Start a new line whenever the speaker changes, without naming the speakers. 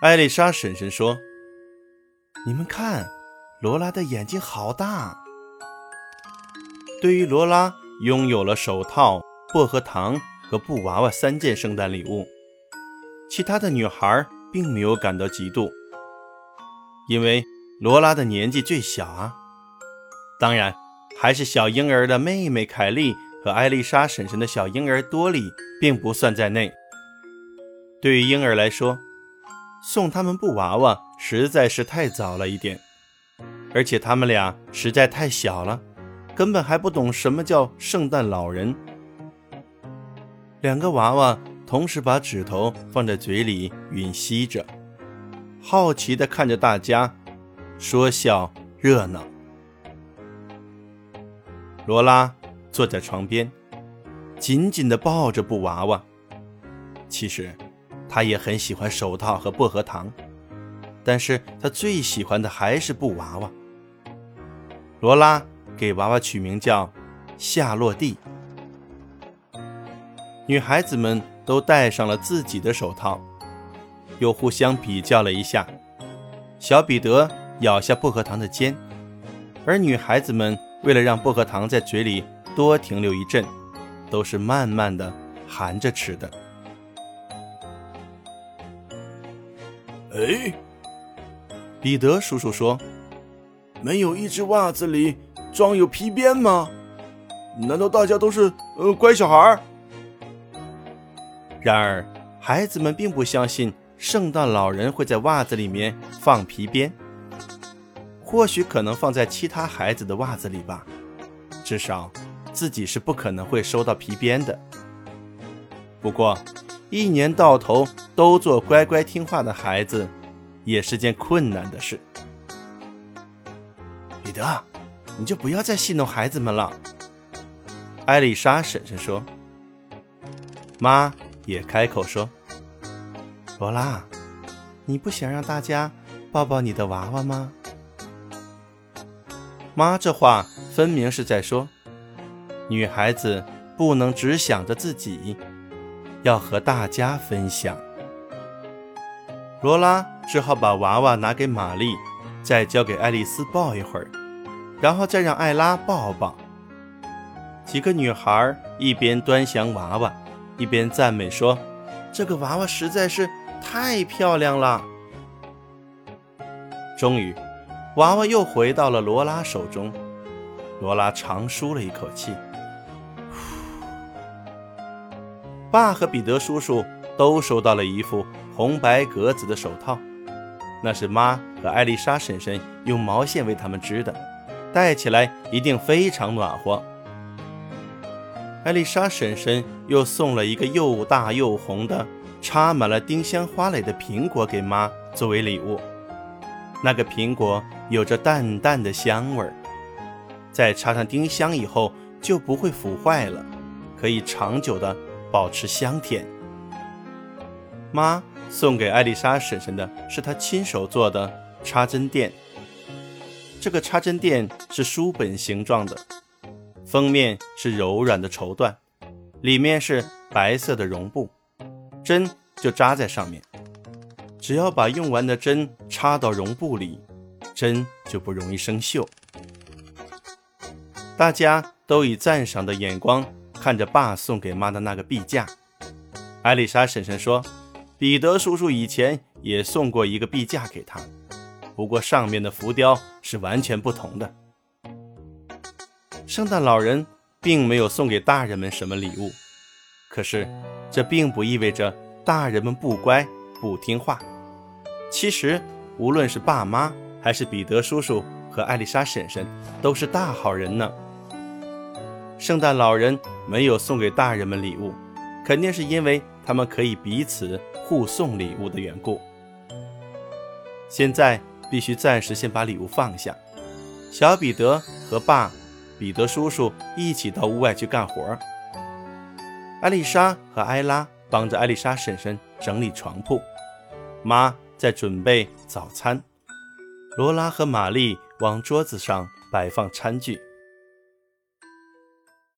艾丽莎婶婶说：“你们看，罗拉的眼睛好大。”对于罗拉拥有了手套、薄荷糖和布娃娃三件圣诞礼物，其他的女孩并没有感到嫉妒，因为罗拉的年纪最小啊。当然，还是小婴儿的妹妹凯莉和艾丽莎婶婶的小婴儿多莉并不算在内。对于婴儿来说，送他们布娃娃实在是太早了一点，而且他们俩实在太小了，根本还不懂什么叫圣诞老人。两个娃娃同时把指头放在嘴里吮吸着，好奇地看着大家说笑热闹。罗拉坐在床边，紧紧地抱着布娃娃。其实，他也很喜欢手套和薄荷糖，但是他最喜欢的还是布娃娃。罗拉给娃娃取名叫夏洛蒂。女孩子们都戴上了自己的手套，又互相比较了一下。小彼得咬下薄荷糖的尖，而女孩子们。为了让薄荷糖在嘴里多停留一阵，都是慢慢的含着吃的。
哎，
彼得叔叔说：“
没有一只袜子里装有皮鞭吗？难道大家都是呃乖小孩？”
然而，孩子们并不相信圣诞老人会在袜子里面放皮鞭。或许可能放在其他孩子的袜子里吧，至少自己是不可能会收到皮鞭的。不过，一年到头都做乖乖听话的孩子，也是件困难的事。彼得，你就不要再戏弄孩子们了。”艾丽莎婶婶说。妈也开口说：“罗拉，你不想让大家抱抱你的娃娃吗？”妈，这话分明是在说，女孩子不能只想着自己，要和大家分享。罗拉只好把娃娃拿给玛丽，再交给爱丽丝抱一会儿，然后再让艾拉抱抱。几个女孩一边端详娃娃，一边赞美说：“这个娃娃实在是太漂亮了。”终于。娃娃又回到了罗拉手中，罗拉长舒了一口气。爸和彼得叔叔都收到了一副红白格子的手套，那是妈和艾丽莎婶婶用毛线为他们织的，戴起来一定非常暖和。艾丽莎婶婶又送了一个又大又红的、插满了丁香花蕾的苹果给妈作为礼物。那个苹果有着淡淡的香味儿，在插上丁香以后就不会腐坏了，可以长久的保持香甜。妈送给艾丽莎婶婶的是她亲手做的插针垫，这个插针垫是书本形状的，封面是柔软的绸缎，里面是白色的绒布，针就扎在上面。只要把用完的针插到绒布里，针就不容易生锈。大家都以赞赏的眼光看着爸送给妈的那个臂架。艾丽莎婶婶说：“彼得叔叔以前也送过一个臂架给他，不过上面的浮雕是完全不同的。”圣诞老人并没有送给大人们什么礼物，可是这并不意味着大人们不乖不听话。其实，无论是爸妈，还是彼得叔叔和艾丽莎婶婶，都是大好人呢。圣诞老人没有送给大人们礼物，肯定是因为他们可以彼此互送礼物的缘故。现在必须暂时先把礼物放下。小彼得和爸、彼得叔叔一起到屋外去干活。艾丽莎和艾拉帮着艾丽莎婶婶整理床铺，妈。在准备早餐，罗拉和玛丽往桌子上摆放餐具。